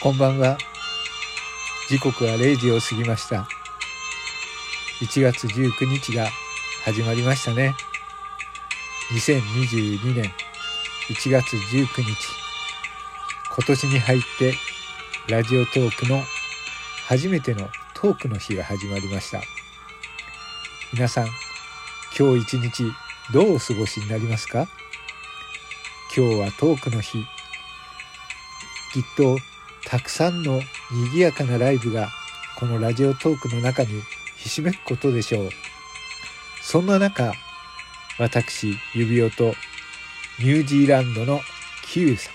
こんばんは。時刻は0時を過ぎました。1月19日が始まりましたね。2022年1月19日。今年に入ってラジオトークの初めてのトークの日が始まりました。皆さん、今日一日どうお過ごしになりますか？今日はトークの日。きっとたくさんの賑やかなライブがこのラジオトークの中にひしめくことでしょう。そんな中、私、指輪とニュージーランドのキウエさん、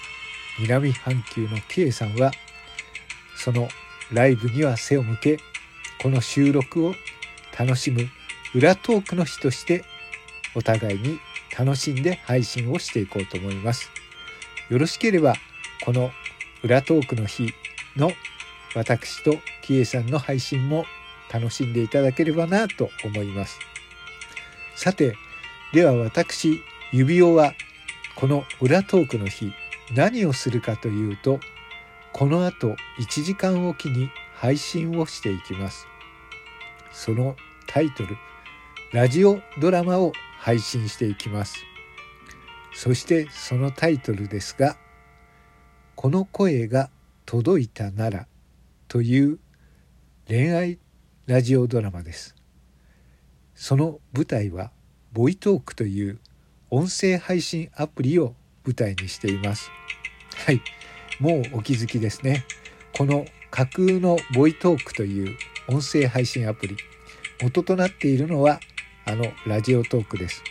南半球のキウエさんは、そのライブには背を向け、この収録を楽しむ裏トークの日としてお互いに楽しんで配信をしていこうと思います。よろしければこの裏トークの日の私とキエさんの配信も楽しんでいただければなと思います。さて、では私、指輪はこの裏トークの日何をするかというと、この後1時間おきに配信をしていきます。そのタイトル、ラジオドラマを配信していきます。そしてそのタイトルですが、この声が届いたならという恋愛ラジオドラマです。その舞台はボイトークという音声配信アプリを舞台にしています。はい、もうお気づきですね。この架空のボイトークという音声配信アプリ、元となっているのはあのラジオトークです。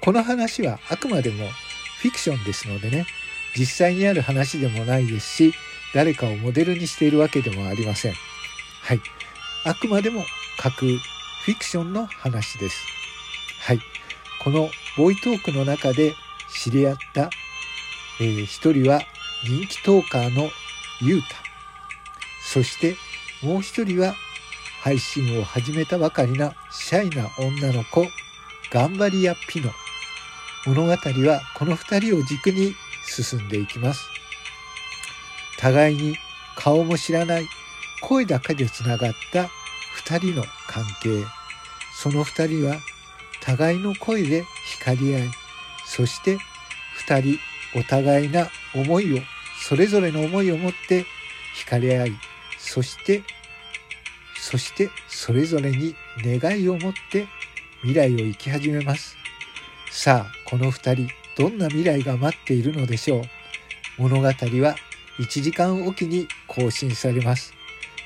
この話はあくまでもフィクションですのでね、実際にある話でもないですし、誰かをモデルにしているわけでもありません。はい。あくまでも架空、フィクションの話です。はい。このボイトークの中で知り合った、えー、一人は人気トーカーのゆうた。そしてもう一人は配信を始めたばかりなシャイな女の子、頑張り屋ピノ。物語はこの二人を軸に進んでいきます。互いに顔も知らない声だけでつながった二人の関係。その二人は互いの声で光り合い、そして二人お互いな思いを、それぞれの思いを持って光り合い、そしてそしてそれぞれに願いを持って未来を生き始めます。さあ、この二人、どんな未来が待っているのでしょう？物語は1時間おきに更新されます。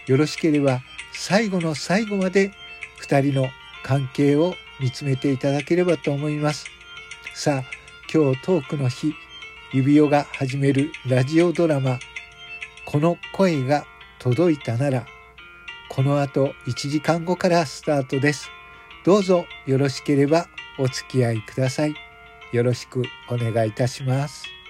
よろしければ最後の最後まで二人の関係を見つめていただければと思います。さあ、今日トークの日、指輪が始めるラジオドラマ、この声が届いたならこの後1時間後からスタートです。どうぞよろしければお付き合いください。よろしくお願いいたします。